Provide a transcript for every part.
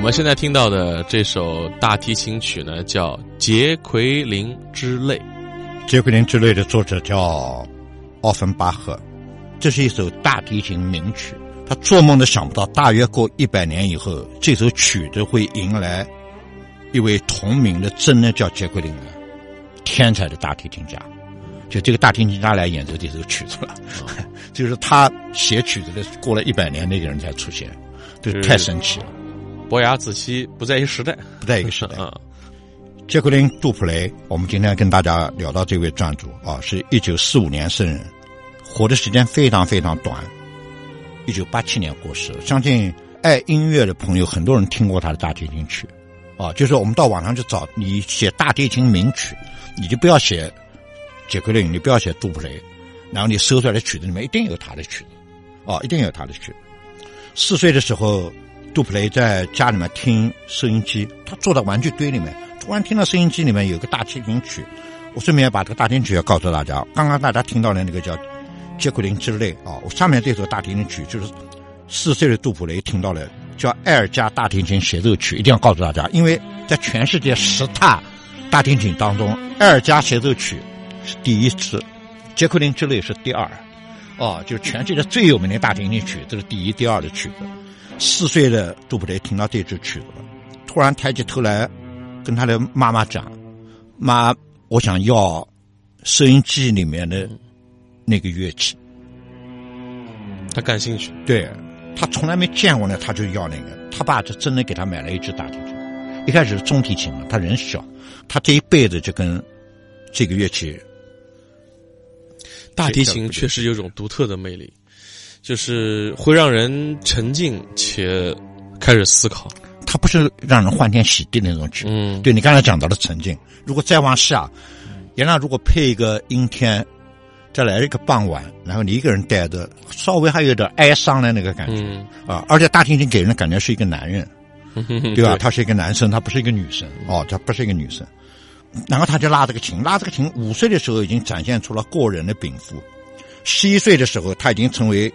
我们现在听到的这首大提琴曲呢，叫《杰奎琳之泪》。杰奎琳之泪的作者叫奥芬巴赫，这是一首大提琴名曲。他做梦都想不到，大约过一百年以后，这首曲子会迎来一位同名的，真的叫杰奎琳的天才的大提琴家。就这个大提琴家来演奏这首曲子了，就是他写曲子的，过了一百年那个人才出现，这太神奇了。伯牙子期不在一时代，不在一个时代。杰奎琳·杜普雷，我们今天跟大家聊到这位撰主啊，是一九四五年生人，活的时间非常非常短，一九八七年过世。相信爱音乐的朋友，很多人听过他的大提琴曲啊。就是我们到网上去找，你写大提琴名曲，你就不要写杰奎琳，你不要写杜普雷，然后你搜出来的曲子里面一定有他的曲子，哦，一定有他的曲子。四岁的时候。杜普雷在家里面听收音机，他坐在玩具堆里面，突然听到收音机里面有个大提琴曲。我顺便把这个大提琴曲要告诉大家。刚刚大家听到的那个叫《杰奎琳之泪》啊，我下面这首大提琴曲就是四岁的杜普雷听到了，叫《艾尔加大提琴协奏曲》，一定要告诉大家，因为在全世界十大大提琴当中，《艾尔加协奏曲》是第一次，《杰奎琳之泪》是第二，哦，就是全世界最有名的大提琴曲，这是第一、第二的曲子。四岁的杜普雷听到这支曲子了，突然抬起头来，跟他的妈妈讲：“妈，我想要收音机里面的那个乐器。”他感兴趣，对他从来没见过呢，他就要那个。他爸就真的给他买了一支大提琴，一开始是中提琴嘛，他人小，他这一辈子就跟这个乐器。大提琴确实有种独特的魅力。就是会让人沉静且开始思考，它不是让人欢天喜地的那种曲。嗯，对你刚才讲到的沉静，如果再往下，原来如果配一个阴天，再来一个傍晚，然后你一个人待着，稍微还有点哀伤的那个感觉啊。而且大提琴给人的感觉是一个男人，对 吧？他是一个男生，他不是一个女生哦，他不是一个女生。然后他就拉这个琴，拉这个琴，五岁的时候已经展现出了过人的禀赋，十一岁的时候他已经成为。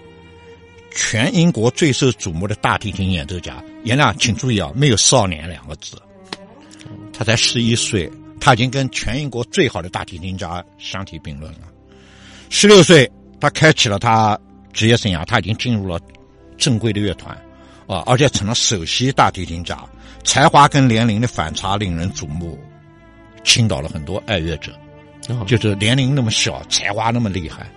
全英国最受瞩目的大提琴演奏家，颜亮，请注意啊，没有“少年”两个字，他才十一岁，他已经跟全英国最好的大提琴家相提并论了。十六岁，他开启了他职业生涯，他已经进入了正规的乐团，啊，而且成了首席大提琴家，才华跟年龄的反差令人瞩目，倾倒了很多爱乐者，就是年龄那么小，才华那么厉害。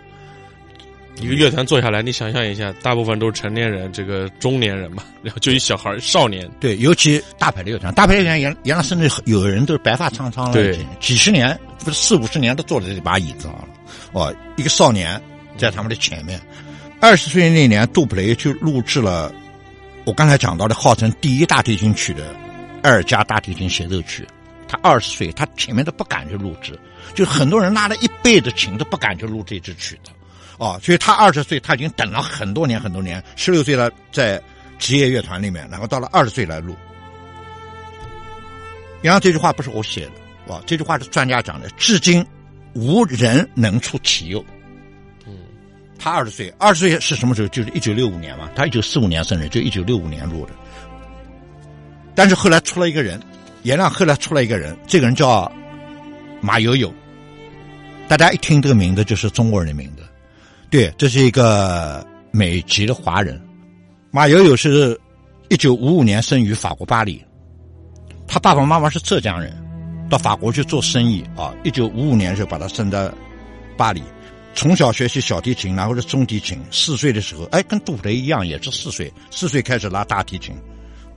一个乐团坐下来，你想象一下，大部分都是成年人，这个中年人嘛，然后就一小孩少年。对，尤其大牌的乐团，大牌乐团原原来甚至有人都是白发苍苍了，对，几十年不是四五十年都坐在这把椅子上了。哦，一个少年在他们的前面，二十岁那年，杜普雷就录制了我刚才讲到的号称第一大提琴曲的《艾尔加大提琴协奏曲》。他二十岁，他前面都不敢去录制，就很多人拉了一辈子琴都不敢去录这支曲子。哦，所以他二十岁，他已经等了很多年很多年。十六岁了，在职业乐团里面，然后到了二十岁来录。然后这句话不是我写的，哇，这句话是专家讲的，至今无人能出其右。嗯，他二十岁，二十岁是什么时候？就是一九六五年嘛，他一九四五年生人，就一九六五年录的。但是后来出了一个人，颜亮后来出了一个人，这个人叫马友友。大家一听这个名字，就是中国人的名字。对，这是一个美籍的华人，马友友是，一九五五年生于法国巴黎，他爸爸妈妈是浙江人，到法国去做生意啊。一九五五年的时候把他生在巴黎，从小学习小提琴，然后是中提琴。四岁的时候，哎，跟杜普雷一样，也是四岁，四岁开始拉大提琴，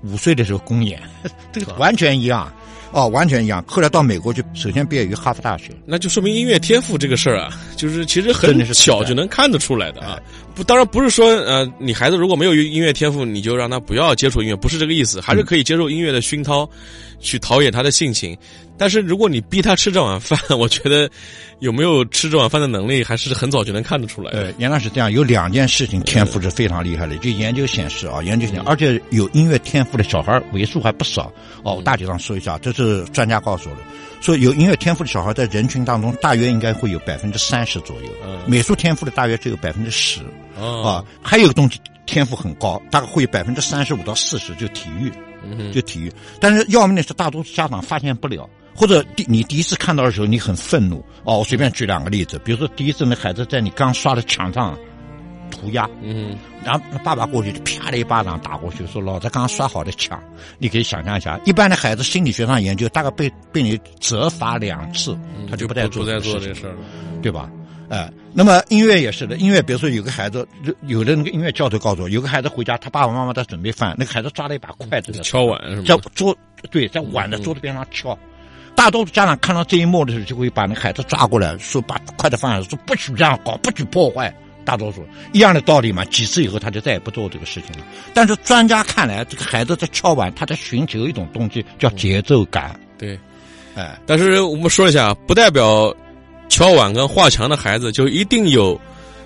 五岁的时候公演，这个完全一样。哦，完全一样。后来到美国去，首先毕业于哈佛大学，那就说明音乐天赋这个事儿啊，就是其实很小就能看得出来的啊。不，当然不是说呃，你孩子如果没有音乐天赋，你就让他不要接触音乐，不是这个意思，还是可以接受音乐的熏陶，去陶冶他的性情。但是如果你逼他吃这碗饭，我觉得有没有吃这碗饭的能力，还是很早就能看得出来。呃，原来是这样，有两件事情天赋是非常厉害的。就研究显示啊，研究显示，而且有音乐天赋的小孩为数还不少。哦，我大体上说一下，这是专家告诉我的，说有音乐天赋的小孩在人群当中大约应该会有百分之三十左右，美术天赋的大约只有百分之十。啊，还有个东西天赋很高，大概会有百分之三十五到四十，就体育，就体育。但是要命的是，大多数家长发现不了。或者第你第一次看到的时候，你很愤怒哦。我随便举两个例子，比如说第一次那孩子在你刚刷的墙上涂鸦，嗯，然后爸爸过去就啪的一巴掌打过去，说老子刚刚刷好的墙。你可以想象一下，一般的孩子心理学上研究，大概被被你责罚两次，他就不再做这个事儿了，对吧？哎，那么音乐也是的，音乐比如说有个孩子，有的那个音乐教头告诉我，有个孩子回家，他爸爸妈妈在准备饭，那个孩子抓了一把筷子敲碗，在桌对，在碗的桌子边上敲。大多数家长看到这一幕的时候，就会把那孩子抓过来，说把筷子放下，说不许这样搞，不许破坏。大多数一样的道理嘛。几次以后，他就再也不做这个事情了。但是专家看来，这个孩子在敲碗，他在寻求一种东西，叫节奏感。对，哎，但是我们说一下，不代表敲碗跟画墙的孩子就一定有。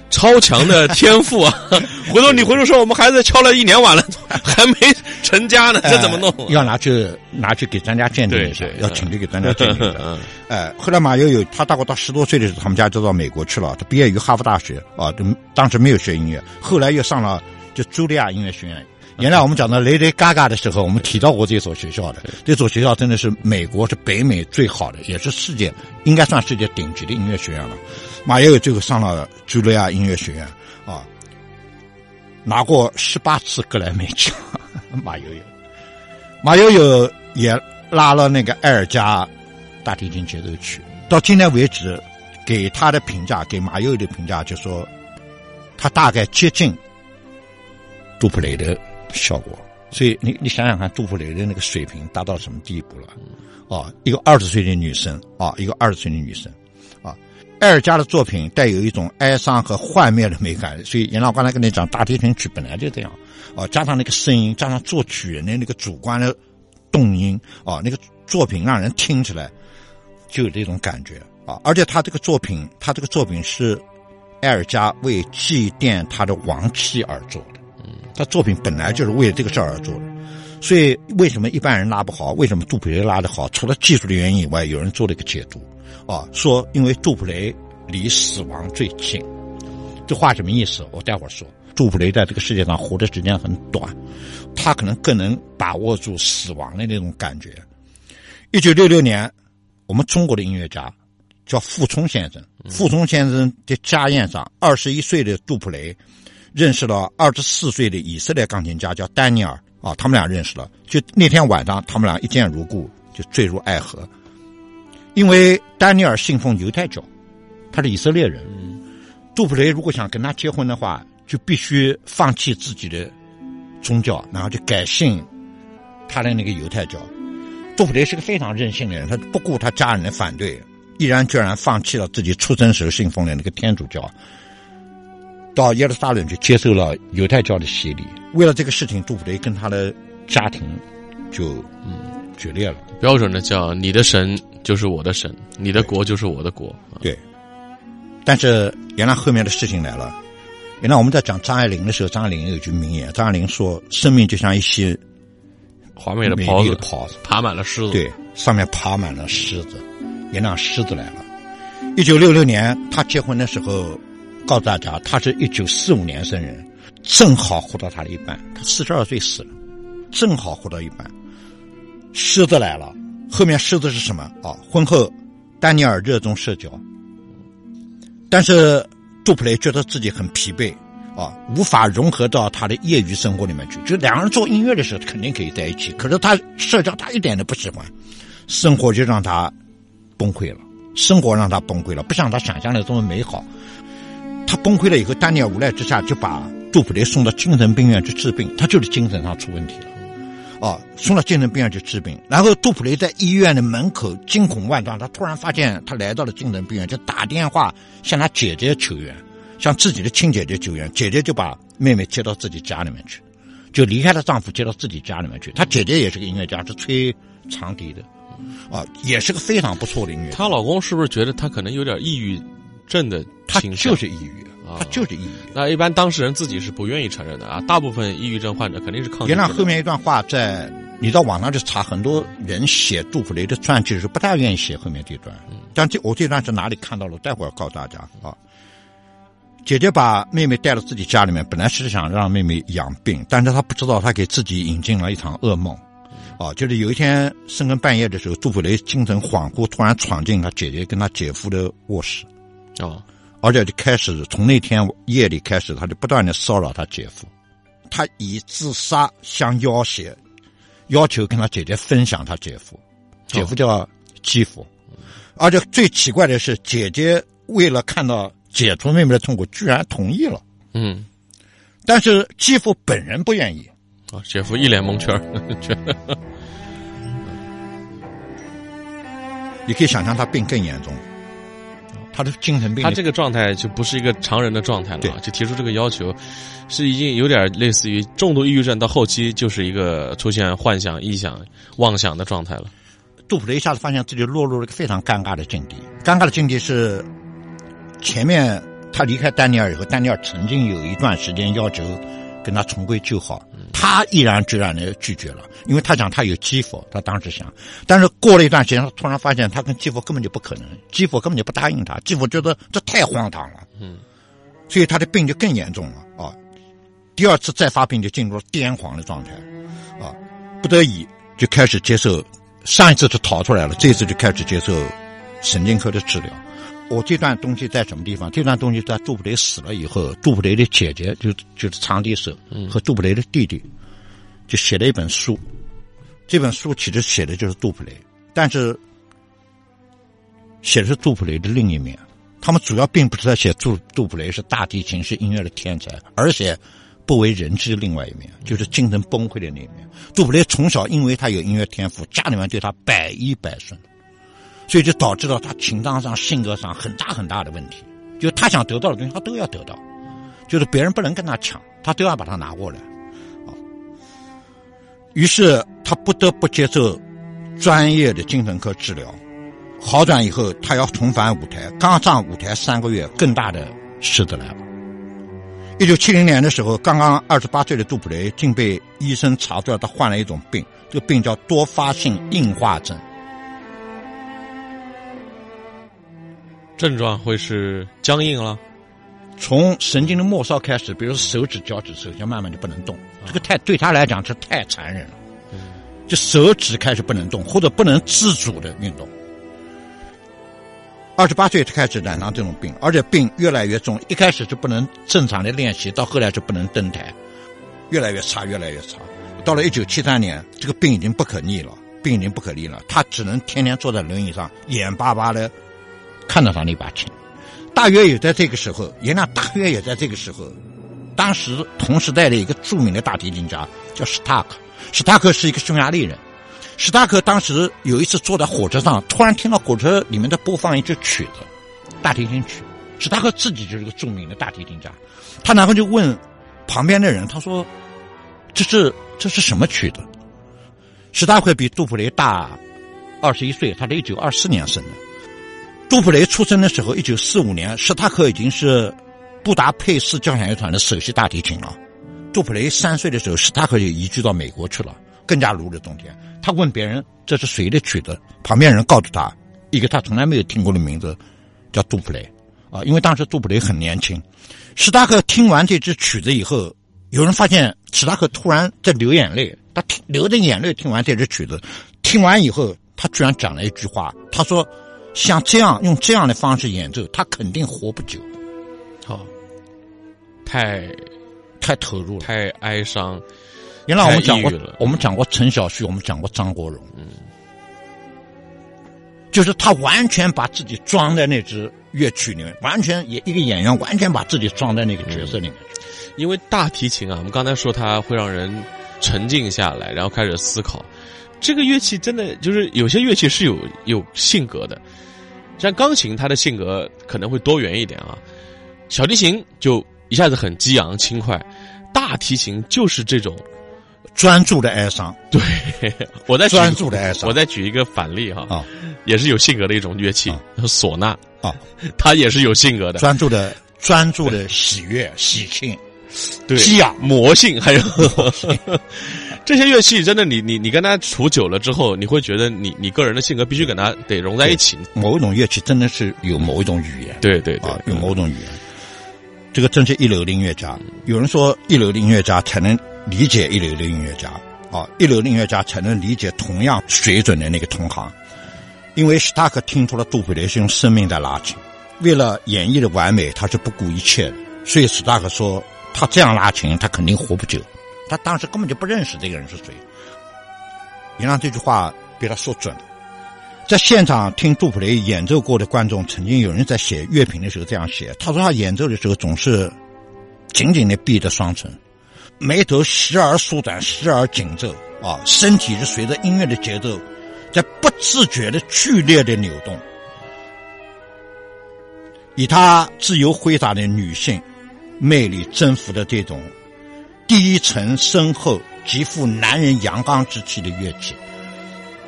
超强的天赋啊！回头你回头说，我们孩子敲了一年碗了，还没成家呢，这怎么弄？要拿去拿去给专家鉴定一下，要请去给专家鉴定的。哎，后来马友友他大概到十多岁的时候，他们家就到美国去了。他毕业于哈佛大学啊，当时没有学音乐，后来又上了就茱莉亚音乐学院。原来我们讲到雷雷嘎嘎的时候，我们提到过这所学校的。这所学校真的是美国是北美最好的，也是世界应该算世界顶级的音乐学院了。马友友最后上了茱莉亚音乐学院啊，拿过十八次格莱美奖。马友友，马友友也拉了那个埃尔加大提琴协奏曲。到今天为止，给他的评价，给马友友的评价，就说他大概接近杜普雷的。效果，所以你你想想看，杜普雷的那个水平达到什么地步了？啊，一个二十岁的女生啊，一个二十岁的女生，埃尔加的作品带有一种哀伤和幻灭的美感。所以，严老刚才跟你讲，大提琴曲本来就这样啊，加上那个声音，加上作曲人的那个主观的动因啊，那个作品让人听起来就有这种感觉啊。而且他这个作品，他这个作品是埃尔加为祭奠他的亡妻而做的。他作品本来就是为了这个事而做的，所以为什么一般人拉不好？为什么杜普雷拉的好？除了技术的原因以外，有人做了一个解读，啊，说因为杜普雷离死亡最近。这话什么意思？我待会儿说。杜普雷在这个世界上活的时间很短，他可能更能把握住死亡的那种感觉。一九六六年，我们中国的音乐家叫傅聪先生，傅聪先生的家宴上，二十一岁的杜普雷。认识了二十四岁的以色列钢琴家叫丹尼尔啊，他们俩认识了。就那天晚上，他们俩一见如故，就坠入爱河。因为丹尼尔信奉犹太教，他是以色列人。杜普雷如果想跟他结婚的话，就必须放弃自己的宗教，然后就改信他的那个犹太教。杜普雷是个非常任性的人，他不顾他家人的反对，毅然决然放弃了自己出生时信奉的那个天主教。到耶路撒冷去接受了犹太教的洗礼。为了这个事情，杜普雷跟他的家庭就嗯决裂了。标准的叫你的神就是我的神，你的国就是我的国。对。但是原来后面的事情来了。原来我们在讲张爱玲的时候，张爱玲有句名言：张爱玲说，生命就像一些华美的袍子，袍子爬满了虱子。对，上面爬满了虱子。原来狮子来了。一九六六年，他结婚的时候。告诉大家，他是一九四五年生人，正好活到他的一半。他四十二岁死了，正好活到一半。狮子来了，后面狮子是什么啊？婚后，丹尼尔热衷社交，但是杜普雷觉得自己很疲惫啊，无法融合到他的业余生活里面去。就两个人做音乐的时候肯定可以在一起，可是他社交他一点都不喜欢，生活就让他崩溃了，生活让他崩溃了，不像他想象的这么美好。他崩溃了以后，丹尼尔无奈之下就把杜普雷送到精神病院去治病。他就是精神上出问题了。啊，送到精神病院去治病。然后杜普雷在医院的门口惊恐万状，他突然发现他来到了精神病院，就打电话向他姐姐求援，向自己的亲姐姐求援。姐姐就把妹妹接到自己家里面去，就离开了丈夫，接到自己家里面去。她姐姐也是个音乐家，是吹长笛的，啊，也是个非常不错的音乐。她老公是不是觉得她可能有点抑郁症的倾向？就是抑郁。他就是抑郁。那一般当事人自己是不愿意承认的啊。大部分抑郁症患者肯定是抗。原谅后面一段话，在你到网上去查，很多人写杜甫雷的传记是不大愿意写后面这段。但这我这段是哪里看到了？待会儿告诉大家啊。姐姐把妹妹带到自己家里面，本来是想让妹妹养病，但是她不知道，她给自己引进了一场噩梦。啊，就是有一天深更半夜的时候，杜甫雷精神恍惚，突然闯进他姐姐跟他姐夫的卧室。哦。而且就开始从那天夜里开始，他就不断的骚扰他姐夫，他以自杀相要挟，要求跟他姐姐分享他姐夫，姐夫叫基夫，而且最奇怪的是，姐姐为了看到解除妹妹的痛苦，居然同意了。嗯，但是继父本人不愿意。啊，姐夫一脸蒙圈 你可以想象他病更严重。他的精神病，他这个状态就不是一个常人的状态了，就提出这个要求，是已经有点类似于重度抑郁症，到后期就是一个出现幻想、臆想、妄想的状态了。杜普雷一下子发现自己落入了一个非常尴尬的境地，尴尬的境地是前面他离开丹尼尔以后，丹尼尔曾经有一段时间要求。跟他重归旧好，他毅然决然的拒绝了，因为他讲他有继父，他当时想，但是过了一段时间，他突然发现他跟继父根本就不可能，继父根本就不答应他，继父觉得这太荒唐了，嗯，所以他的病就更严重了。啊，第二次再发病就进入了癫狂的状态，啊，不得已就开始接受，上一次就逃出来了，这次就开始接受神经科的治疗。我这段东西在什么地方？这段东西在杜普雷死了以后，杜普雷的姐姐就就是长笛手和杜普雷的弟弟，就写了一本书。这本书其实写的就是杜普雷，但是写的是杜普雷的另一面。他们主要并不是在写杜杜普雷是大提琴是音乐的天才，而且不为人知的另外一面，就是精神崩溃的那一面。杜普雷从小因为他有音乐天赋，家里面对他百依百顺。所以就导致了他情商上、性格上很大很大的问题。就他想得到的东西，他都要得到，就是别人不能跟他抢，他都要把它拿过来。啊，于是他不得不接受专业的精神科治疗。好转以后，他要重返舞台。刚上舞台三个月，更大的事子来了。一九七零年的时候，刚刚二十八岁的杜普雷竟被医生查出来他患了一种病，这个病叫多发性硬化症。症状会是僵硬了，从神经的末梢开始，比如手指、脚趾，手先慢慢就不能动。这个太对他来讲这太残忍了，就手指开始不能动，或者不能自主的运动。二十八岁就开始染上这种病，而且病越来越重。一开始是不能正常的练习，到后来就不能登台，越来越差，越来越差。到了一九七三年，这个病已经不可逆了，病已经不可逆了，他只能天天坐在轮椅上，眼巴巴的。看到他那把琴，大约也在这个时候，原来大约也在这个时候，当时同时代的一个著名的大提琴家叫史塔克，史塔克是一个匈牙利人，史塔克当时有一次坐在火车上，突然听到火车里面在播放一支曲子，大提琴曲，史塔克自己就是个著名的大提琴家，他然后就问旁边的人，他说：“这是这是什么曲子？”史塔克比杜普雷大二十一岁，他是一九二四年生的。杜普雷出生的时候，一九四五年，史塔克已经是布达佩斯交响乐团的首席大提琴了。杜普雷三岁的时候，史塔克就移居到美国去了，更加如日中天。他问别人这是谁的曲子，旁边人告诉他一个他从来没有听过的名字，叫杜普雷。啊，因为当时杜普雷很年轻。史塔克听完这支曲子以后，有人发现史塔克突然在流眼泪，他流着眼泪听完这支曲子，听完以后，他居然讲了一句话，他说。像这样用这样的方式演奏，他肯定活不久。好，太太投入了，太哀伤。原来我们讲过，我们讲过陈小旭，我们讲过张国荣。嗯，就是他完全把自己装在那支乐曲里面，完全也一个演员完全把自己装在那个角色里面。因为大提琴啊，我们刚才说它会让人沉静下来，然后开始思考。这个乐器真的就是有些乐器是有有性格的，像钢琴，它的性格可能会多元一点啊。小提琴就一下子很激昂轻快，大提琴就是这种。专注的哀伤。对，我在专注的哀伤。我再举一个反例哈，啊，也是有性格的一种乐器，唢呐。啊，它也是有性格的，专注的专注的喜悦喜庆，对，激昂。魔性，还有 这些乐器，真的，你你你跟他处久了之后，你会觉得你你个人的性格必须跟他得融在一起。某一种乐器真的是有某一种语言，对对对，有某种语言。这个真是一流的音乐家。有人说，一流的音乐家才能理解一流的音乐家啊，一流的音乐家才能理解同样水准的那个同行。因为史塔克听出了杜普雷是用生命在拉琴，为了演绎的完美，他是不顾一切的。所以史塔克说，他这样拉琴，他肯定活不久。他当时根本就不认识这个人是谁。你让这句话被他说准了。在现场听杜普雷演奏过的观众，曾经有人在写乐评的时候这样写：他说他演奏的时候总是紧紧的闭着双唇，眉头时而舒展，时而紧皱，啊，身体是随着音乐的节奏在不自觉的剧烈的扭动。以他自由挥洒的女性魅力征服的这种低沉深厚、极富男人阳刚之气的乐器。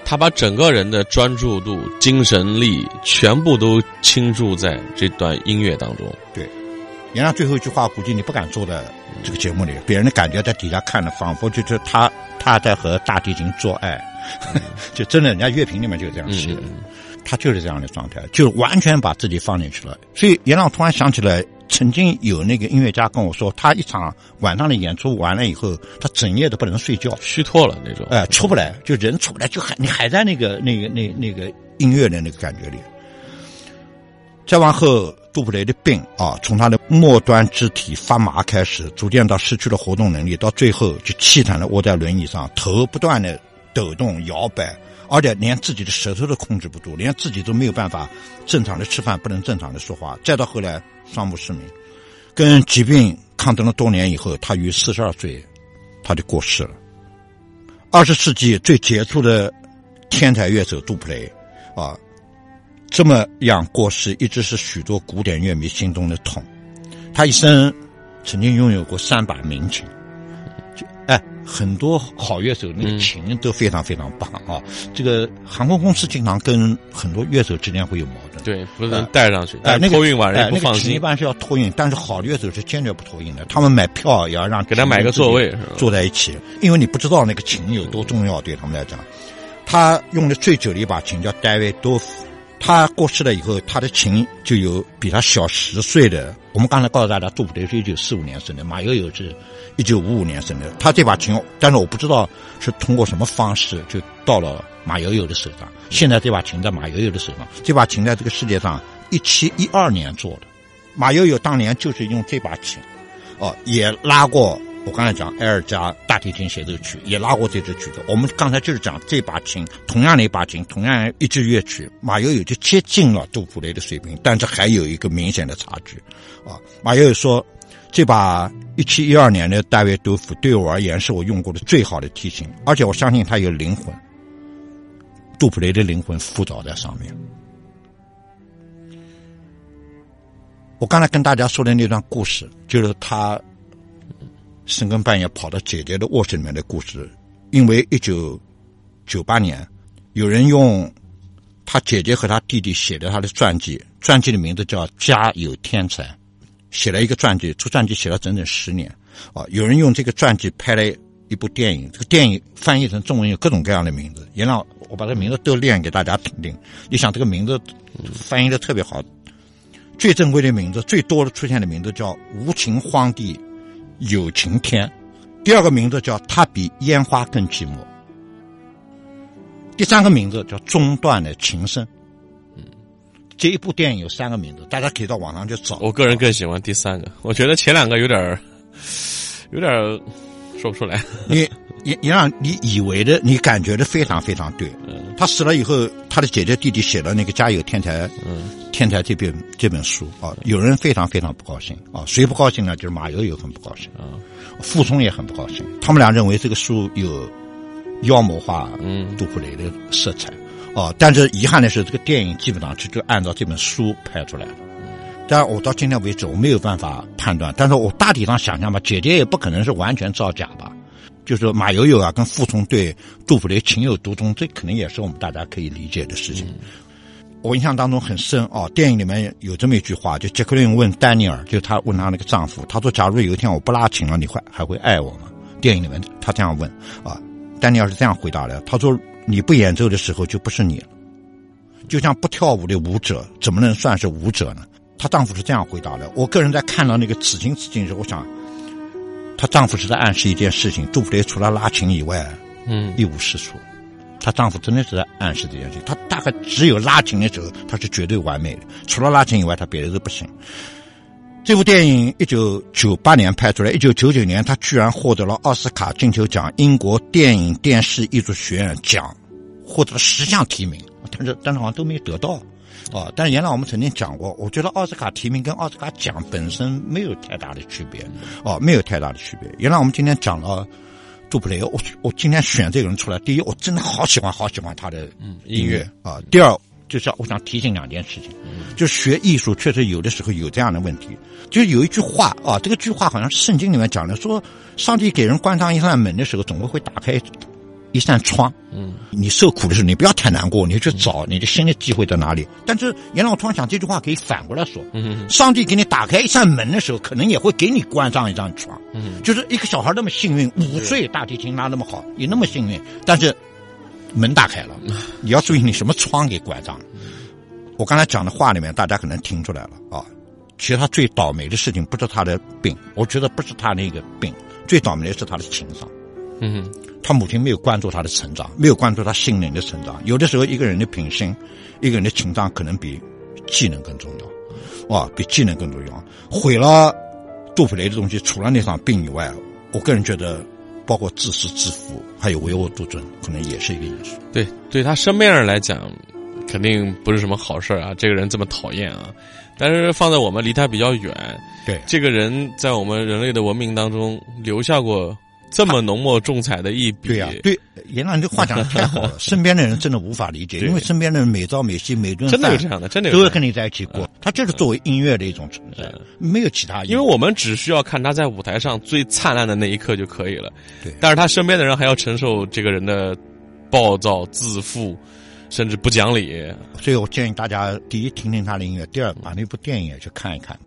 他把整个人的专注度、精神力全部都倾注在这段音乐当中。对，原来最后一句话，估计你不敢坐在这个节目里，别人的感觉在底下看的，仿佛就是他他在和大提琴做爱，就真的，人家乐评里面就是这样写的，他就是这样的状态，就完全把自己放进去了。所以，严浪突然想起来。曾经有那个音乐家跟我说，他一场晚上的演出完了以后，他整夜都不能睡觉，虚脱了那种，哎，出不来，就人出不来，就还你还在那个那个那那个音乐的那个感觉里。再往后，杜普雷的病啊，从他的末端肢体发麻开始，逐渐到失去了活动能力，到最后就凄惨的窝在轮椅上，头不断的抖动摇摆。而且连自己的舌头都控制不住，连自己都没有办法正常的吃饭，不能正常的说话。再到后来双目失明，跟疾病抗争了多年以后，他于四十二岁，他就过世了。二十世纪最杰出的天才乐手杜普雷，啊，这么样过世，一直是许多古典乐迷心中的痛。他一生曾经拥有过三把名琴。很多好乐手那个琴都非常非常棒啊！这个航空公司经常跟很多乐手之间会有矛盾，对，不能带上去，哎，托运完人不放心。一般是要托运，但是好乐手是坚决不托运的。他们买票也要让给他买个座位，坐在一起，因为你不知道那个琴有多重要，对他们来讲。他用的最久的一把琴叫戴维多夫。他过世了以后，他的琴就有比他小十岁的。我们刚才告诉大家，杜甫的是一九四五年生的，马友友是一九五五年生的。他这把琴，但是我不知道是通过什么方式就到了马友友的手上。现在这把琴在马友友的手上，这把琴在这个世界上一七一二年做的。马友友当年就是用这把琴，哦，也拉过。我刚才讲埃尔加大提琴协奏曲也拉过这支曲子。我们刚才就是讲这把琴，同样的一把琴，同样一支乐曲，马友友就接近了杜普雷的水平，但是还有一个明显的差距。啊，马友友说，这把一七一二年的戴维多夫对我而言是我用过的最好的提琴，而且我相信它有灵魂。杜普雷的灵魂附着在上面。我刚才跟大家说的那段故事，就是他。深更半夜跑到姐姐的卧室里面的故事，因为一九九八年，有人用他姐姐和他弟弟写的他的传记，传记的名字叫《家有天才》，写了一个传记，出传记写了整整十年。啊，有人用这个传记拍了一部电影，这个电影翻译成中文有各种各样的名字，也让我把这名字都念给大家听听。你想这个名字翻译的特别好，最正规的名字，最多的出现的名字叫《无情荒地》。有晴天，第二个名字叫他比烟花更寂寞，第三个名字叫中断的情深。嗯，这一部电影有三个名字，大家可以到网上去找。我个人更喜欢第三个，我觉得前两个有点有点说不出来。你也也让你以为的，你感觉的非常非常对。他死了以后，他的姐姐弟弟写了那个《家有天才》，嗯，天才这本这本书啊，有人非常非常不高兴啊，谁不高兴呢？就是马友友很不高兴啊，傅聪也很不高兴。他们俩认为这个书有妖魔化嗯杜普雷的色彩啊，但是遗憾的是，这个电影基本上就就按照这本书拍出来了。但我到今天为止，我没有办法判断。但是我大体上想象吧，姐姐也不可能是完全造假吧。就是马友友啊，跟傅聪对杜甫的情有独钟，这可能也是我们大家可以理解的事情。我印象当中很深哦，电影里面有这么一句话，就杰克逊问丹尼尔，就他问他那个丈夫，他说：“假如有一天我不拉琴了，你会还会爱我吗？”电影里面他这样问啊，丹尼尔是这样回答的，他说：“你不演奏的时候就不是你了，就像不跳舞的舞者怎么能算是舞者呢？”她丈夫是这样回答的。我个人在看到那个此情此景的时，候，我想，她丈夫是在暗示一件事情：杜普雷除了拉琴以外，嗯，一无是处。她丈夫真的是在暗示这件事情。她大概只有拉琴的时候，她是绝对完美的。除了拉琴以外，她别的都不行。这部电影一九九八年拍出来，一九九九年她居然获得了奥斯卡金球奖英国电影电视艺术学院奖，获得了十项提名，但是但是好像都没得到。哦，但是原来我们曾经讲过，我觉得奥斯卡提名跟奥斯卡奖本身没有太大的区别，哦，没有太大的区别。原来我们今天讲了杜普雷，我我今天选这个人出来，第一，我真的好喜欢好喜欢他的音乐啊。第二，就是我想提醒两件事情，就学艺术确实有的时候有这样的问题，就有一句话啊，这个句话好像圣经里面讲的，说上帝给人关上一扇门的时候，总会会打开。一扇窗，嗯，你受苦的时候，你不要太难过，你去找你的新的机会在哪里。但是，阎老突然想这句话可以反过来说，嗯，上帝给你打开一扇门的时候，可能也会给你关上一扇窗，嗯，就是一个小孩那么幸运，五岁大提琴拉那么好，也那么幸运，但是门打开了，你要注意你什么窗给关上了。我刚才讲的话里面，大家可能听出来了啊。其实他最倒霉的事情不是他的病，我觉得不是他那个病，最倒霉的是他的情商，嗯。他母亲没有关注他的成长，没有关注他心灵的成长。有的时候，一个人的品性，一个人的情商，可能比技能更重要，哇，比技能更重要。毁了杜普雷的东西，除了那场病以外，我个人觉得，包括自私自负，还有唯我独尊，可能也是一个因素。对，对他身边人来讲，肯定不是什么好事啊。这个人这么讨厌啊，但是放在我们离他比较远，对这个人在我们人类的文明当中留下过。这么浓墨重彩的一笔，对呀，对，严老，你这话讲的太好了。身边的人真的无法理解，因为身边的人每朝每夕每顿真的有这样的，真的都会跟你在一起过。他就是作为音乐的一种存在，没有其他。因为我们只需要看他在舞台上最灿烂的那一刻就可以了。对，但是他身边的人还要承受这个人的暴躁、自负，甚至不讲理。所以我建议大家：第一，听听他的音乐；第二，把那部电影也去看一看。